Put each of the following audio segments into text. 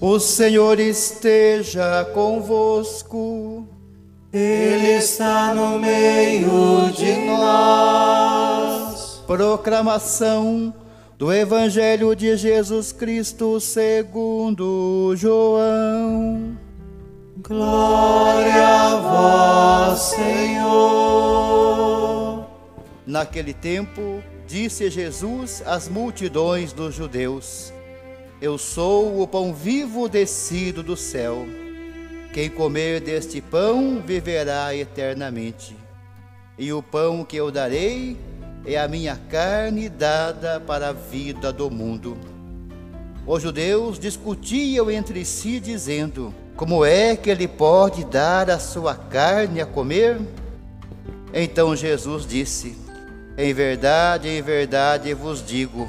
O Senhor esteja convosco. Ele está no meio de nós. Proclamação do Evangelho de Jesus Cristo segundo João. Glória a vós, Senhor. Naquele tempo, disse Jesus às multidões dos judeus: Eu sou o pão vivo descido do céu. Quem comer deste pão viverá eternamente. E o pão que eu darei é a minha carne dada para a vida do mundo. Os judeus discutiam entre si, dizendo: Como é que ele pode dar a sua carne a comer? Então Jesus disse: Em verdade, em verdade vos digo: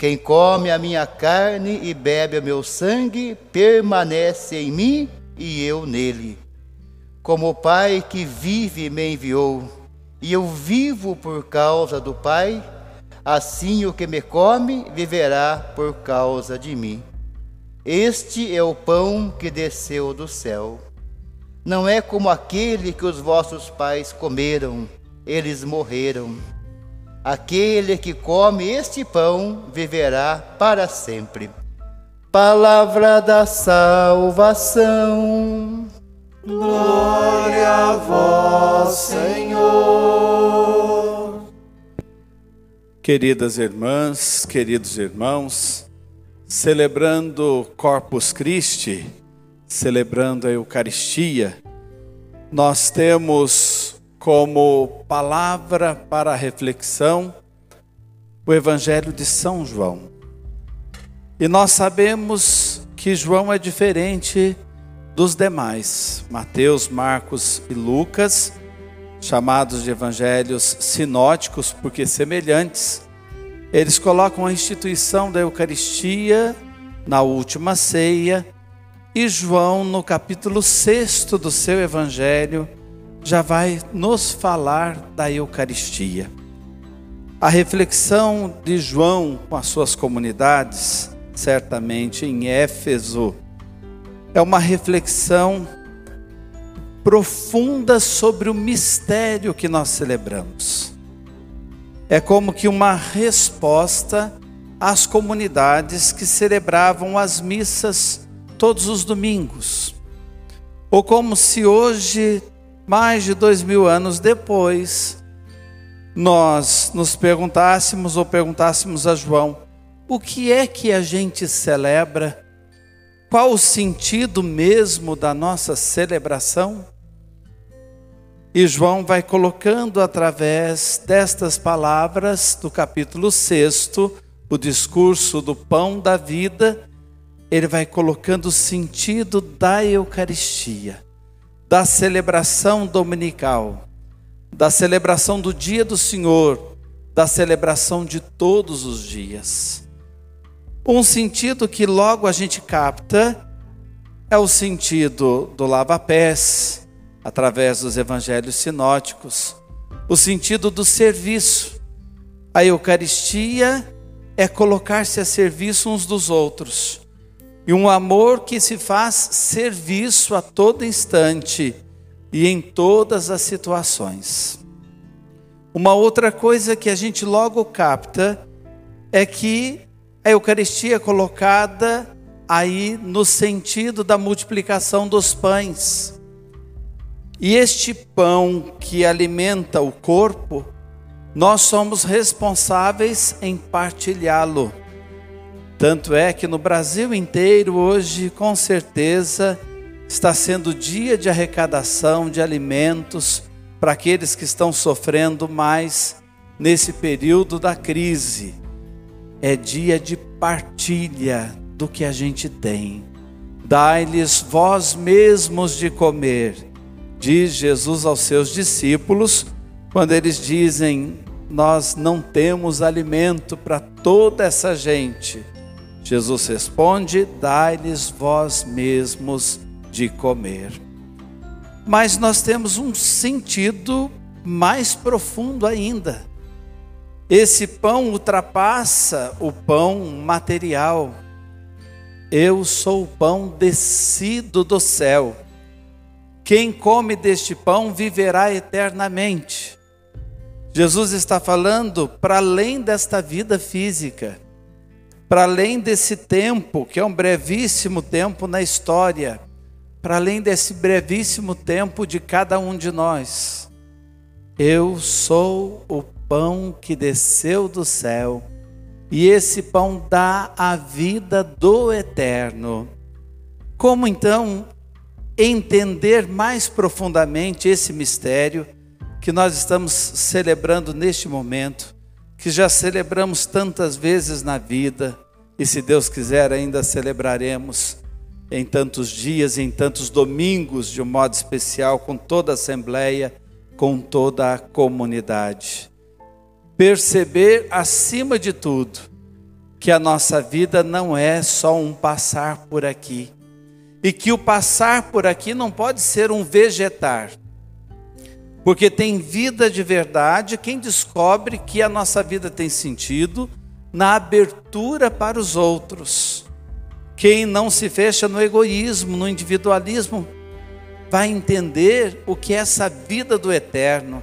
Quem come a minha carne e bebe o meu sangue permanece em mim e eu nele. Como o Pai que vive me enviou e eu vivo por causa do Pai, assim o que me come viverá por causa de mim. Este é o pão que desceu do céu. Não é como aquele que os vossos pais comeram, eles morreram. Aquele que come este pão viverá para sempre. Palavra da salvação. Glória a vós, Senhor. Queridas irmãs, queridos irmãos, celebrando Corpus Christi, celebrando a Eucaristia, nós temos como palavra para reflexão o Evangelho de São João. E nós sabemos que João é diferente dos demais, Mateus, Marcos e Lucas, chamados de evangelhos sinóticos, porque semelhantes, eles colocam a instituição da Eucaristia na última ceia, e João, no capítulo 6 do seu evangelho, já vai nos falar da Eucaristia. A reflexão de João com as suas comunidades, certamente em Éfeso, é uma reflexão profunda sobre o mistério que nós celebramos. É como que uma resposta às comunidades que celebravam as missas todos os domingos. Ou como se hoje, mais de dois mil anos depois, nós nos perguntássemos ou perguntássemos a João: o que é que a gente celebra qual o sentido mesmo da nossa celebração? E João vai colocando através destas palavras do capítulo 6, o discurso do pão da vida, ele vai colocando o sentido da Eucaristia, da celebração dominical, da celebração do dia do Senhor, da celebração de todos os dias. Um sentido que logo a gente capta é o sentido do lava-pés, através dos evangelhos sinóticos, o sentido do serviço. A Eucaristia é colocar-se a serviço uns dos outros, e um amor que se faz serviço a todo instante e em todas as situações. Uma outra coisa que a gente logo capta é que a Eucaristia é colocada aí no sentido da multiplicação dos pães. E este pão que alimenta o corpo, nós somos responsáveis em partilhá-lo. Tanto é que no Brasil inteiro, hoje, com certeza, está sendo dia de arrecadação de alimentos para aqueles que estão sofrendo mais nesse período da crise é dia de partilha do que a gente tem, Dai-lhes vós mesmos de comer, diz Jesus aos seus discípulos, quando eles dizem: Nós não temos alimento para toda essa gente. Jesus responde: Dai-lhes vós mesmos de comer. Mas nós temos um sentido mais profundo ainda. Esse pão ultrapassa o pão material. Eu sou o pão descido do céu. Quem come deste pão viverá eternamente. Jesus está falando para além desta vida física, para além desse tempo, que é um brevíssimo tempo na história, para além desse brevíssimo tempo de cada um de nós. Eu sou o pão que desceu do céu, e esse pão dá a vida do eterno. Como então entender mais profundamente esse mistério que nós estamos celebrando neste momento, que já celebramos tantas vezes na vida, e se Deus quiser ainda celebraremos em tantos dias, em tantos domingos, de um modo especial, com toda a Assembleia, com toda a comunidade perceber, acima de tudo, que a nossa vida não é só um passar por aqui. E que o passar por aqui não pode ser um vegetar. Porque tem vida de verdade quem descobre que a nossa vida tem sentido na abertura para os outros. Quem não se fecha no egoísmo, no individualismo, vai entender o que é essa vida do eterno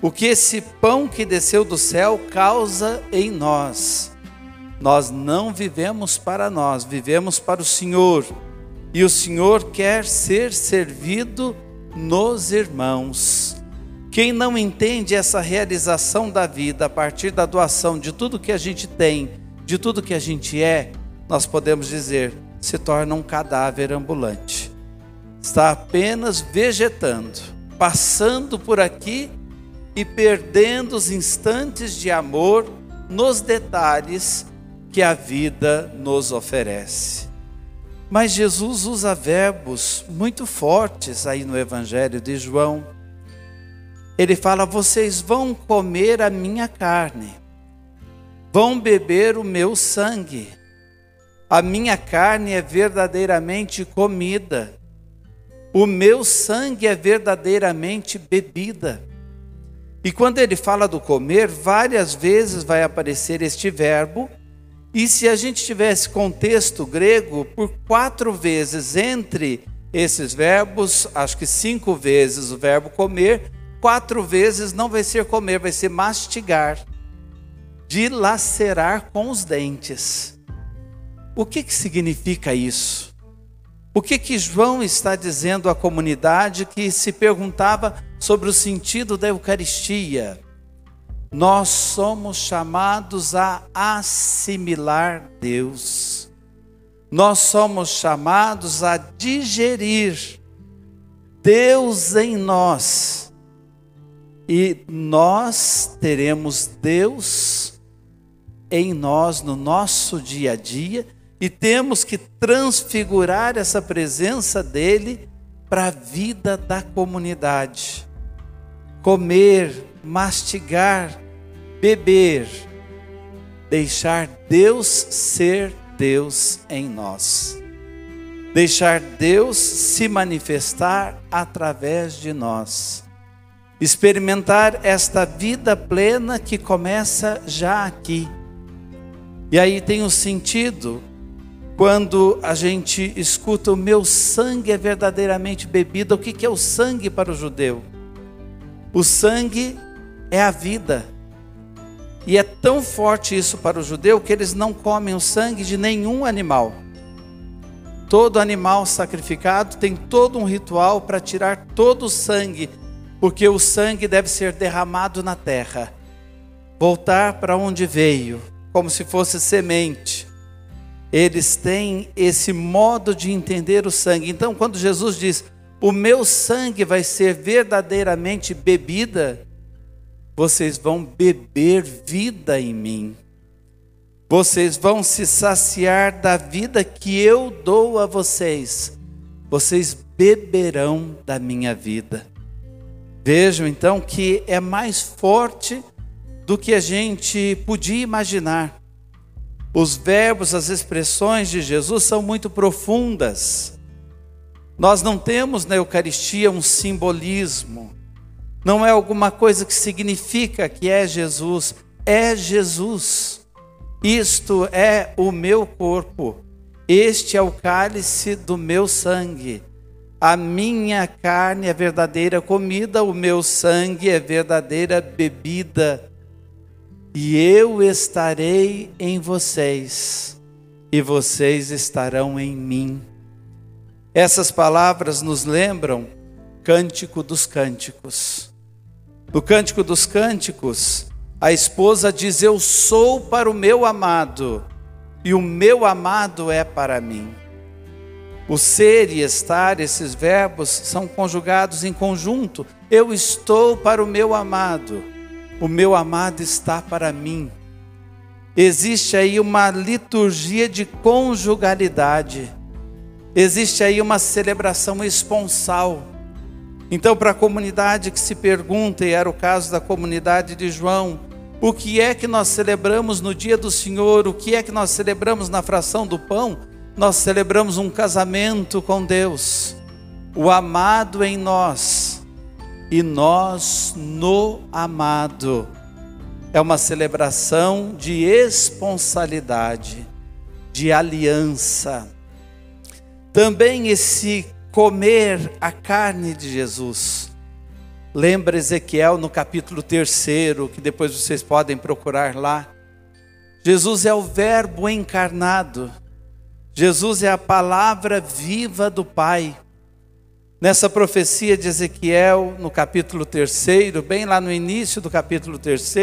o que esse pão que desceu do céu causa em nós. Nós não vivemos para nós, vivemos para o Senhor. E o Senhor quer ser servido nos irmãos. Quem não entende essa realização da vida a partir da doação de tudo que a gente tem, de tudo que a gente é, nós podemos dizer, se torna um cadáver ambulante. Está apenas vegetando, passando por aqui e perdendo os instantes de amor nos detalhes que a vida nos oferece. Mas Jesus usa verbos muito fortes aí no Evangelho de João. Ele fala: Vocês vão comer a minha carne, vão beber o meu sangue. A minha carne é verdadeiramente comida, o meu sangue é verdadeiramente bebida. E quando ele fala do comer, várias vezes vai aparecer este verbo. E se a gente tivesse contexto grego, por quatro vezes entre esses verbos, acho que cinco vezes o verbo comer, quatro vezes não vai ser comer, vai ser mastigar, dilacerar com os dentes. O que, que significa isso? O que, que João está dizendo à comunidade que se perguntava sobre o sentido da Eucaristia. Nós somos chamados a assimilar Deus. Nós somos chamados a digerir Deus em nós. E nós teremos Deus em nós no nosso dia a dia e temos que transfigurar essa presença dele para a vida da comunidade comer, mastigar, beber, deixar Deus ser Deus em nós. Deixar Deus se manifestar através de nós. Experimentar esta vida plena que começa já aqui. E aí tem um sentido quando a gente escuta o meu sangue é verdadeiramente bebida. O que é o sangue para o judeu? O sangue é a vida. E é tão forte isso para o judeu que eles não comem o sangue de nenhum animal. Todo animal sacrificado tem todo um ritual para tirar todo o sangue, porque o sangue deve ser derramado na terra, voltar para onde veio, como se fosse semente. Eles têm esse modo de entender o sangue. Então, quando Jesus diz: o meu sangue vai ser verdadeiramente bebida, vocês vão beber vida em mim. Vocês vão se saciar da vida que eu dou a vocês. Vocês beberão da minha vida. Vejam então que é mais forte do que a gente podia imaginar. Os verbos, as expressões de Jesus são muito profundas. Nós não temos na Eucaristia um simbolismo, não é alguma coisa que significa que é Jesus, é Jesus. Isto é o meu corpo, este é o cálice do meu sangue. A minha carne é verdadeira comida, o meu sangue é verdadeira bebida. E eu estarei em vocês, e vocês estarão em mim. Essas palavras nos lembram Cântico dos Cânticos. No Cântico dos Cânticos, a esposa diz: Eu sou para o meu amado, e o meu amado é para mim. O ser e estar, esses verbos são conjugados em conjunto. Eu estou para o meu amado, o meu amado está para mim. Existe aí uma liturgia de conjugalidade, existe aí uma celebração esponsal. Então, para a comunidade que se pergunta, e era o caso da comunidade de João, o que é que nós celebramos no dia do Senhor, o que é que nós celebramos na fração do pão, nós celebramos um casamento com Deus, o amado em nós e nós no amado. É uma celebração de esponsalidade, de aliança. Também esse comer a carne de Jesus. Lembra Ezequiel no capítulo 3, que depois vocês podem procurar lá. Jesus é o Verbo encarnado. Jesus é a palavra viva do Pai. Nessa profecia de Ezequiel, no capítulo 3, bem lá no início do capítulo 3,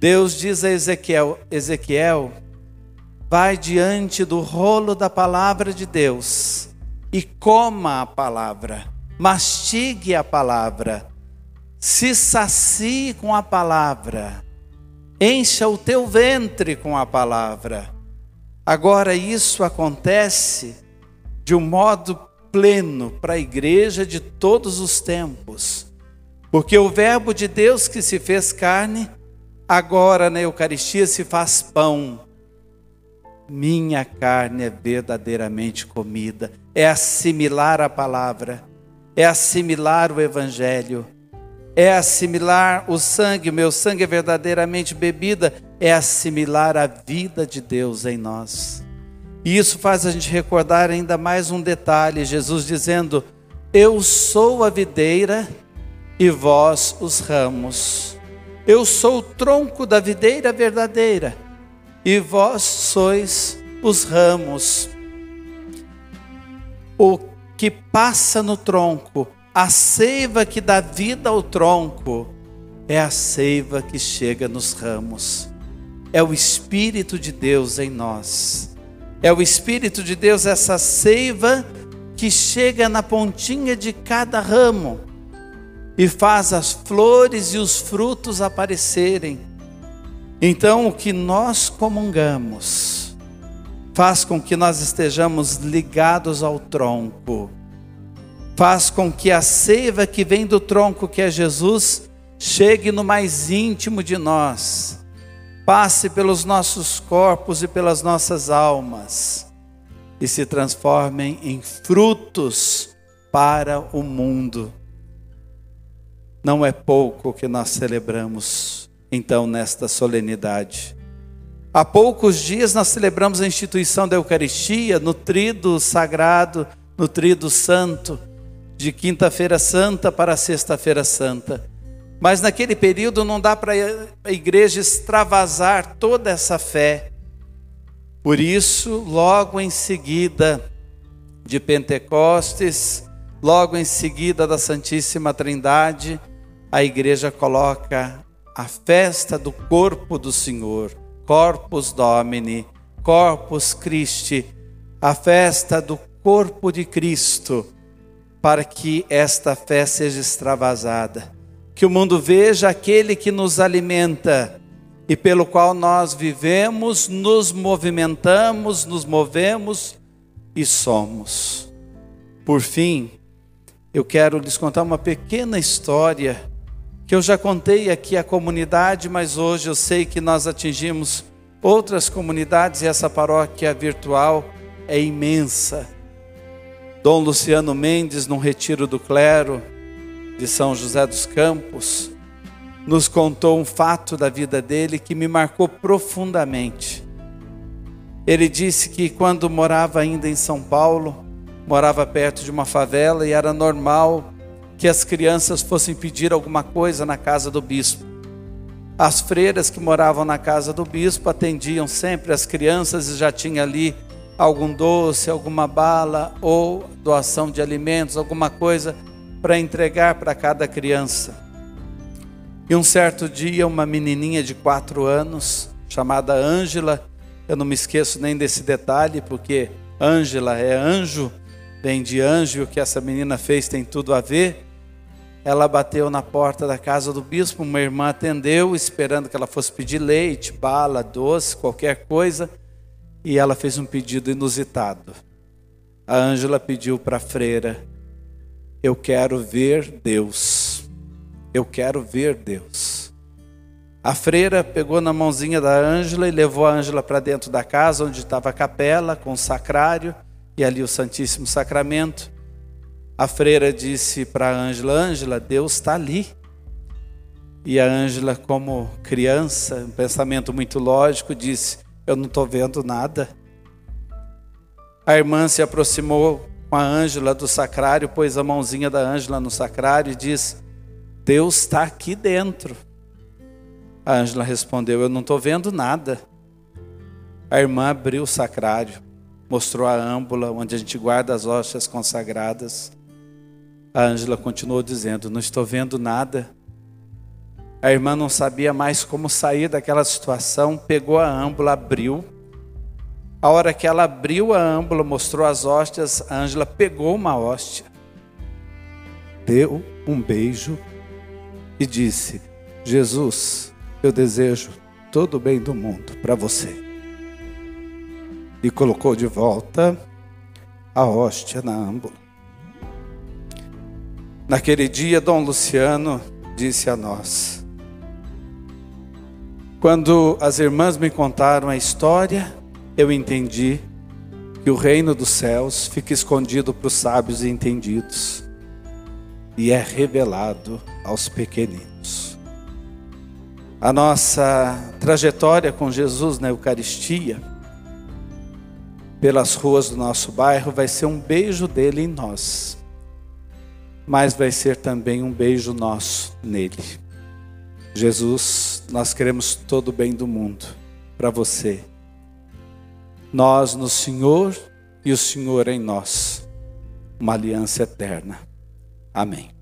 Deus diz a Ezequiel: Ezequiel, vai diante do rolo da palavra de Deus e coma a palavra, mastigue a palavra, se sacie com a palavra, encha o teu ventre com a palavra Agora, isso acontece de um modo pleno para a igreja de todos os tempos, porque o Verbo de Deus que se fez carne, agora na Eucaristia se faz pão. Minha carne é verdadeiramente comida, é assimilar a palavra, é assimilar o Evangelho é assimilar o sangue, o meu sangue é verdadeiramente bebida, é assimilar a vida de Deus em nós. E isso faz a gente recordar ainda mais um detalhe: Jesus dizendo, Eu sou a videira e vós os ramos. Eu sou o tronco da videira verdadeira e vós sois os ramos. O que passa no tronco a seiva que dá vida ao tronco é a seiva que chega nos ramos. É o Espírito de Deus em nós. É o Espírito de Deus, essa seiva que chega na pontinha de cada ramo e faz as flores e os frutos aparecerem. Então, o que nós comungamos faz com que nós estejamos ligados ao tronco faz com que a seiva que vem do tronco, que é Jesus, chegue no mais íntimo de nós, passe pelos nossos corpos e pelas nossas almas e se transformem em frutos para o mundo. Não é pouco que nós celebramos, então, nesta solenidade. Há poucos dias nós celebramos a instituição da Eucaristia, nutrido sagrado, nutrido santo de quinta-feira santa para sexta-feira santa. Mas naquele período não dá para a igreja extravasar toda essa fé. Por isso, logo em seguida de Pentecostes, logo em seguida da Santíssima Trindade, a igreja coloca a festa do corpo do Senhor, Corpus Domini, Corpus Christi, a festa do corpo de Cristo para que esta fé seja extravasada. Que o mundo veja aquele que nos alimenta e pelo qual nós vivemos, nos movimentamos, nos movemos e somos. Por fim, eu quero lhes contar uma pequena história que eu já contei aqui à comunidade, mas hoje eu sei que nós atingimos outras comunidades e essa paróquia virtual é imensa. Dom Luciano Mendes, num retiro do clero de São José dos Campos, nos contou um fato da vida dele que me marcou profundamente. Ele disse que quando morava ainda em São Paulo, morava perto de uma favela e era normal que as crianças fossem pedir alguma coisa na casa do bispo. As freiras que moravam na casa do bispo atendiam sempre as crianças e já tinha ali algum doce, alguma bala ou doação de alimentos, alguma coisa para entregar para cada criança. E um certo dia, uma menininha de quatro anos, chamada Ângela, eu não me esqueço nem desse detalhe, porque Ângela é anjo, vem de anjo, o que essa menina fez tem tudo a ver ela bateu na porta da casa do bispo, uma irmã atendeu, esperando que ela fosse pedir leite, bala, doce, qualquer coisa, e ela fez um pedido inusitado. A Ângela pediu para a freira: Eu quero ver Deus. Eu quero ver Deus. A freira pegou na mãozinha da Ângela e levou a Ângela para dentro da casa, onde estava a capela com o sacrário e ali o Santíssimo Sacramento. A freira disse para a Ângela: Ângela, Deus está ali. E a Ângela, como criança, um pensamento muito lógico, disse: Eu não estou vendo nada. A irmã se aproximou com a Ângela do sacrário, pôs a mãozinha da Ângela no sacrário e disse: Deus está aqui dentro. A Ângela respondeu: Eu não estou vendo nada. A irmã abriu o sacrário, mostrou a âmbula onde a gente guarda as hóstias consagradas. A Ângela continuou dizendo: Não estou vendo nada. A irmã não sabia mais como sair daquela situação, pegou a âmbula, abriu. A hora que ela abriu a âmbula, mostrou as hóstias, a Ângela pegou uma hóstia, deu um beijo e disse: Jesus, eu desejo todo o bem do mundo para você. E colocou de volta a hóstia na âmbula. Naquele dia, Dom Luciano disse a nós: Quando as irmãs me contaram a história, eu entendi que o reino dos céus fica escondido para os sábios e entendidos e é revelado aos pequeninos. A nossa trajetória com Jesus na Eucaristia, pelas ruas do nosso bairro, vai ser um beijo dele em nós mas vai ser também um beijo nosso nele. Jesus, nós queremos todo o bem do mundo para você. Nós no Senhor e o Senhor em nós. Uma aliança eterna. Amém.